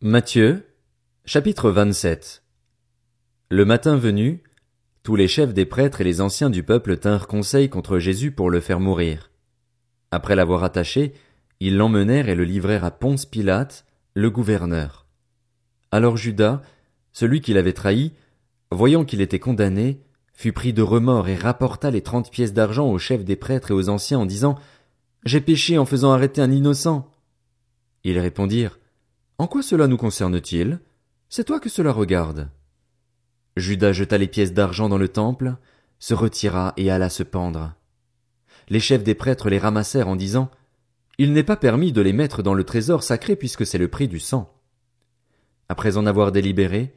Matthieu, chapitre 27 Le matin venu, tous les chefs des prêtres et les anciens du peuple tinrent conseil contre Jésus pour le faire mourir. Après l'avoir attaché, ils l'emmenèrent et le livrèrent à Ponce Pilate, le gouverneur. Alors Judas, celui qui l'avait trahi, voyant qu'il était condamné, fut pris de remords et rapporta les trente pièces d'argent aux chefs des prêtres et aux anciens en disant J'ai péché en faisant arrêter un innocent. Ils répondirent en quoi cela nous concerne-t-il? C'est toi que cela regarde. Judas jeta les pièces d'argent dans le temple, se retira et alla se pendre. Les chefs des prêtres les ramassèrent en disant Il n'est pas permis de les mettre dans le trésor sacré puisque c'est le prix du sang. Après en avoir délibéré,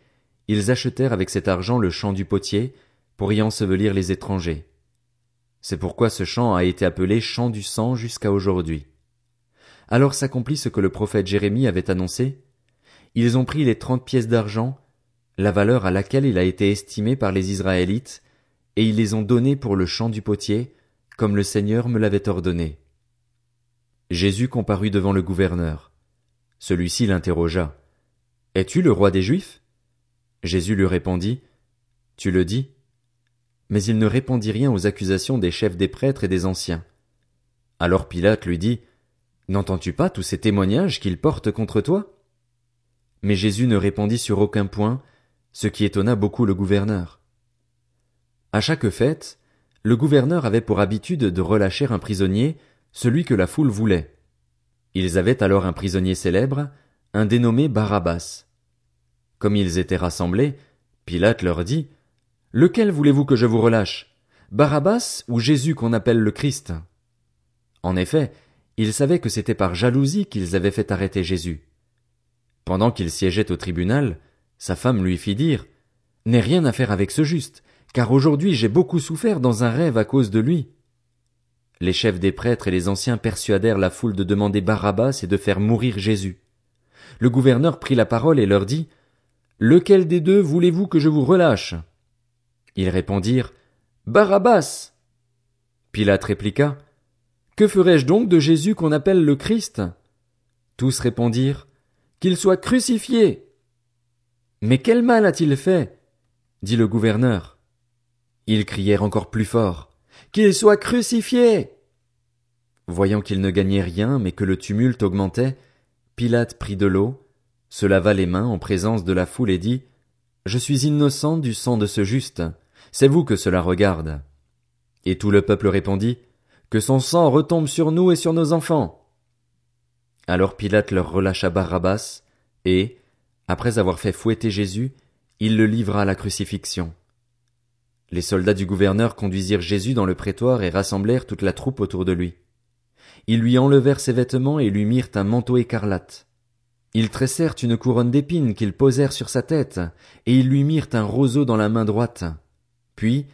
ils achetèrent avec cet argent le champ du potier pour y ensevelir les étrangers. C'est pourquoi ce champ a été appelé champ du sang jusqu'à aujourd'hui. Alors s'accomplit ce que le prophète Jérémie avait annoncé. Ils ont pris les trente pièces d'argent, la valeur à laquelle il a été estimé par les Israélites, et ils les ont données pour le champ du potier, comme le Seigneur me l'avait ordonné. Jésus comparut devant le gouverneur. Celui-ci l'interrogea. Es-tu le roi des Juifs? Jésus lui répondit. Tu le dis. Mais il ne répondit rien aux accusations des chefs des prêtres et des anciens. Alors Pilate lui dit. N'entends-tu pas tous ces témoignages qu'ils portent contre toi? Mais Jésus ne répondit sur aucun point, ce qui étonna beaucoup le gouverneur. À chaque fête, le gouverneur avait pour habitude de relâcher un prisonnier, celui que la foule voulait. Ils avaient alors un prisonnier célèbre, un dénommé Barabbas. Comme ils étaient rassemblés, Pilate leur dit, Lequel voulez-vous que je vous relâche? Barabbas ou Jésus qu'on appelle le Christ? En effet, ils savaient que c'était par jalousie qu'ils avaient fait arrêter Jésus. Pendant qu'il siégeait au tribunal, sa femme lui fit dire N'ai rien à faire avec ce juste, car aujourd'hui j'ai beaucoup souffert dans un rêve à cause de lui. Les chefs des prêtres et les anciens persuadèrent la foule de demander Barabbas et de faire mourir Jésus. Le gouverneur prit la parole et leur dit Lequel des deux voulez-vous que je vous relâche? Ils répondirent Barabbas. Pilate répliqua que ferai-je donc de Jésus qu'on appelle le Christ? Tous répondirent, Qu'il soit crucifié. Mais quel mal a-t-il fait? dit le gouverneur. Ils crièrent encore plus fort, Qu'il soit crucifié. Voyant qu'il ne gagnait rien, mais que le tumulte augmentait, Pilate prit de l'eau, se lava les mains en présence de la foule et dit, Je suis innocent du sang de ce juste, c'est vous que cela regarde. Et tout le peuple répondit, que son sang retombe sur nous et sur nos enfants. Alors Pilate leur relâcha Barabbas, et, après avoir fait fouetter Jésus, il le livra à la crucifixion. Les soldats du gouverneur conduisirent Jésus dans le prétoire et rassemblèrent toute la troupe autour de lui. Ils lui enlevèrent ses vêtements et lui mirent un manteau écarlate. Ils tressèrent une couronne d'épines qu'ils posèrent sur sa tête, et ils lui mirent un roseau dans la main droite. Puis,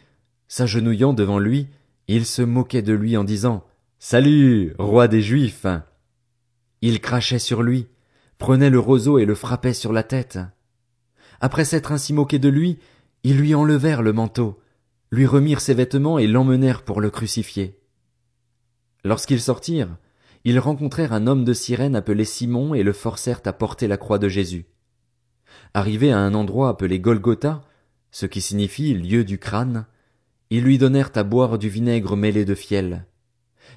s'agenouillant devant lui, il se moquait de lui en disant Salut, roi des Juifs. Il crachait sur lui, prenait le roseau et le frappait sur la tête. Après s'être ainsi moqué de lui, ils lui enlevèrent le manteau, lui remirent ses vêtements et l'emmenèrent pour le crucifier. Lorsqu'ils sortirent, ils rencontrèrent un homme de sirène appelé Simon et le forcèrent à porter la croix de Jésus. Arrivés à un endroit appelé Golgotha, ce qui signifie lieu du crâne, ils lui donnèrent à boire du vinaigre mêlé de fiel.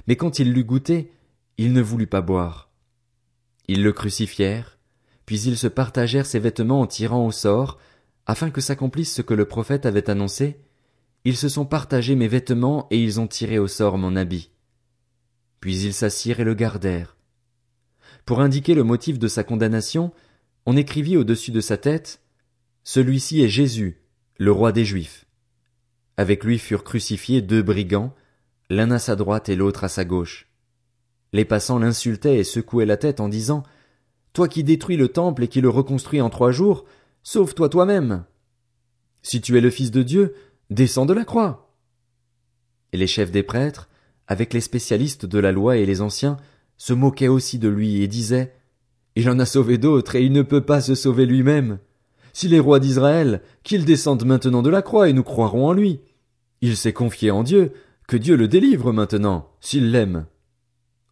Mais quand il l'eut goûté, il ne voulut pas boire. Ils le crucifièrent, puis ils se partagèrent ses vêtements en tirant au sort, afin que s'accomplisse ce que le prophète avait annoncé. Ils se sont partagés mes vêtements et ils ont tiré au sort mon habit. Puis ils s'assirent et le gardèrent. Pour indiquer le motif de sa condamnation, on écrivit au-dessus de sa tête, Celui-ci est Jésus, le roi des Juifs. Avec lui furent crucifiés deux brigands, l'un à sa droite et l'autre à sa gauche. Les passants l'insultaient et secouaient la tête en disant Toi qui détruis le temple et qui le reconstruis en trois jours, sauve-toi toi-même. Si tu es le Fils de Dieu, descends de la croix. Et les chefs des prêtres, avec les spécialistes de la loi et les anciens, se moquaient aussi de lui et disaient Il en a sauvé d'autres et il ne peut pas se sauver lui-même. S'il est roi d'Israël, qu'il descende maintenant de la croix et nous croirons en lui. Il s'est confié en Dieu, que Dieu le délivre maintenant, s'il l'aime.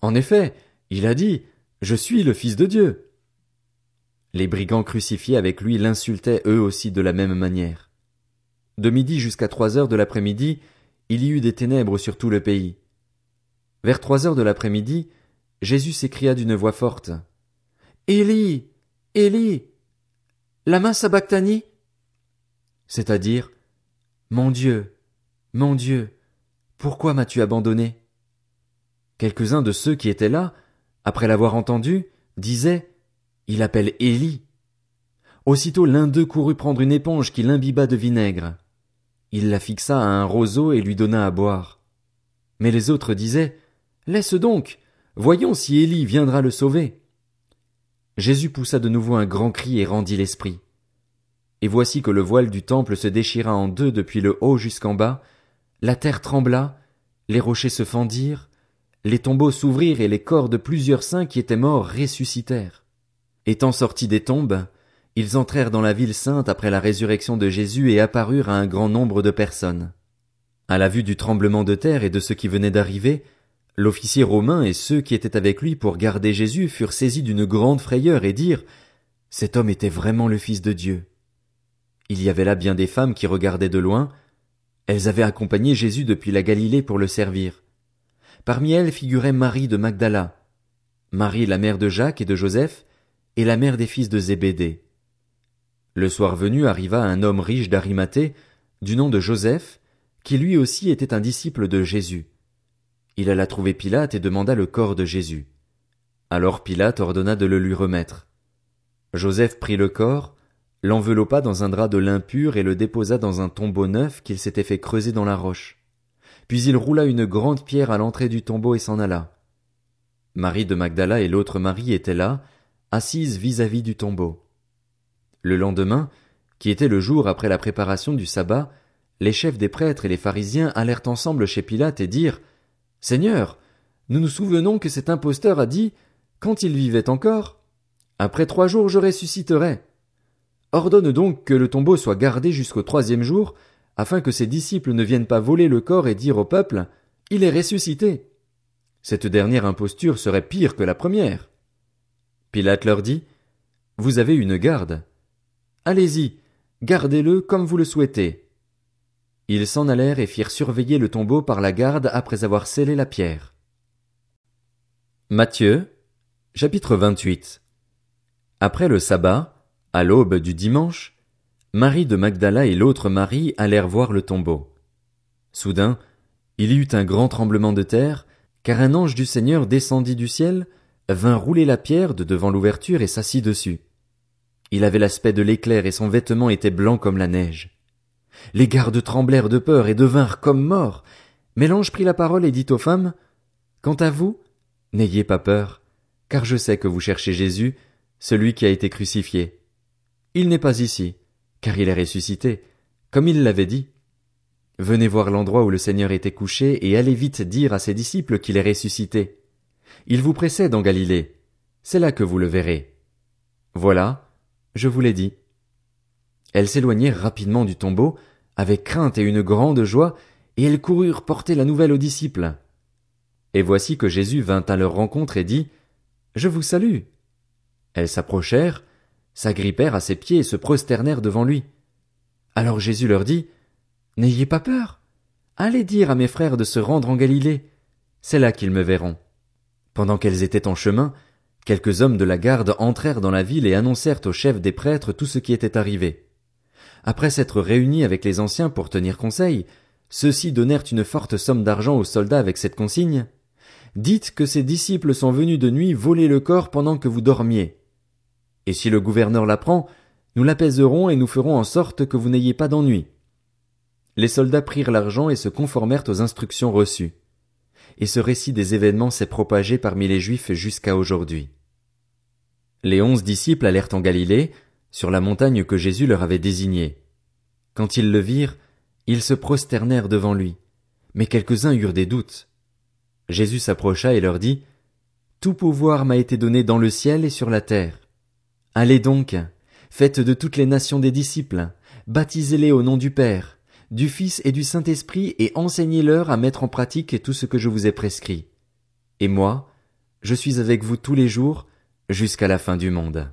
En effet, il a dit, Je suis le Fils de Dieu. Les brigands crucifiés avec lui l'insultaient eux aussi de la même manière. De midi jusqu'à trois heures de l'après-midi, il y eut des ténèbres sur tout le pays. Vers trois heures de l'après-midi, Jésus s'écria d'une voix forte. Élie, Élie, main sabachthani? C'est-à-dire, Mon Dieu, mon Dieu, pourquoi m'as-tu abandonné? Quelques-uns de ceux qui étaient là, après l'avoir entendu, disaient, Il appelle Élie. Aussitôt l'un d'eux courut prendre une éponge qu'il imbiba de vinaigre. Il la fixa à un roseau et lui donna à boire. Mais les autres disaient, Laisse donc, voyons si Élie viendra le sauver. Jésus poussa de nouveau un grand cri et rendit l'esprit. Et voici que le voile du temple se déchira en deux depuis le haut jusqu'en bas, la terre trembla, les rochers se fendirent, les tombeaux s'ouvrirent et les corps de plusieurs saints qui étaient morts ressuscitèrent. Étant sortis des tombes, ils entrèrent dans la ville sainte après la résurrection de Jésus et apparurent à un grand nombre de personnes. À la vue du tremblement de terre et de ce qui venait d'arriver, l'officier romain et ceux qui étaient avec lui pour garder Jésus furent saisis d'une grande frayeur et dirent Cet homme était vraiment le Fils de Dieu. Il y avait là bien des femmes qui regardaient de loin. Elles avaient accompagné Jésus depuis la Galilée pour le servir. Parmi elles figurait Marie de Magdala, Marie la mère de Jacques et de Joseph, et la mère des fils de Zébédée. Le soir venu arriva un homme riche d'Arimathée, du nom de Joseph, qui lui aussi était un disciple de Jésus. Il alla trouver Pilate et demanda le corps de Jésus. Alors Pilate ordonna de le lui remettre. Joseph prit le corps, l'enveloppa dans un drap de lin pur et le déposa dans un tombeau neuf qu'il s'était fait creuser dans la roche. Puis il roula une grande pierre à l'entrée du tombeau et s'en alla. Marie de Magdala et l'autre Marie étaient là, assises vis-à-vis du tombeau. Le lendemain, qui était le jour après la préparation du sabbat, les chefs des prêtres et les pharisiens allèrent ensemble chez Pilate et dirent Seigneur, nous nous souvenons que cet imposteur a dit, quand il vivait encore, Après trois jours je ressusciterai. Ordonne donc que le tombeau soit gardé jusqu'au troisième jour, afin que ses disciples ne viennent pas voler le corps et dire au peuple, Il est ressuscité. Cette dernière imposture serait pire que la première. Pilate leur dit, Vous avez une garde. Allez-y, gardez-le comme vous le souhaitez. Ils s'en allèrent et firent surveiller le tombeau par la garde après avoir scellé la pierre. Matthieu, chapitre 28 Après le sabbat, à l'aube du dimanche, Marie de Magdala et l'autre Marie allèrent voir le tombeau. Soudain, il y eut un grand tremblement de terre, car un ange du Seigneur descendit du ciel, vint rouler la pierre de devant l'ouverture et s'assit dessus. Il avait l'aspect de l'éclair et son vêtement était blanc comme la neige. Les gardes tremblèrent de peur et devinrent comme morts. Mais l'ange prit la parole et dit aux femmes, Quant à vous, n'ayez pas peur, car je sais que vous cherchez Jésus, celui qui a été crucifié. Il n'est pas ici, car il est ressuscité, comme il l'avait dit. Venez voir l'endroit où le Seigneur était couché et allez vite dire à ses disciples qu'il est ressuscité. Il vous précède en Galilée. C'est là que vous le verrez. Voilà, je vous l'ai dit. Elles s'éloignèrent rapidement du tombeau, avec crainte et une grande joie, et elles coururent porter la nouvelle aux disciples. Et voici que Jésus vint à leur rencontre et dit, Je vous salue. Elles s'approchèrent, s'agrippèrent à ses pieds et se prosternèrent devant lui. Alors Jésus leur dit, N'ayez pas peur. Allez dire à mes frères de se rendre en Galilée. C'est là qu'ils me verront. Pendant qu'elles étaient en chemin, quelques hommes de la garde entrèrent dans la ville et annoncèrent aux chefs des prêtres tout ce qui était arrivé. Après s'être réunis avec les anciens pour tenir conseil, ceux-ci donnèrent une forte somme d'argent aux soldats avec cette consigne. Dites que ces disciples sont venus de nuit voler le corps pendant que vous dormiez. Et si le gouverneur l'apprend, nous l'apaiserons et nous ferons en sorte que vous n'ayez pas d'ennui. Les soldats prirent l'argent et se conformèrent aux instructions reçues. Et ce récit des événements s'est propagé parmi les Juifs jusqu'à aujourd'hui. Les onze disciples allèrent en Galilée, sur la montagne que Jésus leur avait désignée. Quand ils le virent, ils se prosternèrent devant lui, mais quelques-uns eurent des doutes. Jésus s'approcha et leur dit, Tout pouvoir m'a été donné dans le ciel et sur la terre. Allez donc, faites de toutes les nations des disciples, baptisez-les au nom du Père, du Fils et du Saint-Esprit et enseignez-leur à mettre en pratique tout ce que je vous ai prescrit. Et moi, je suis avec vous tous les jours jusqu'à la fin du monde.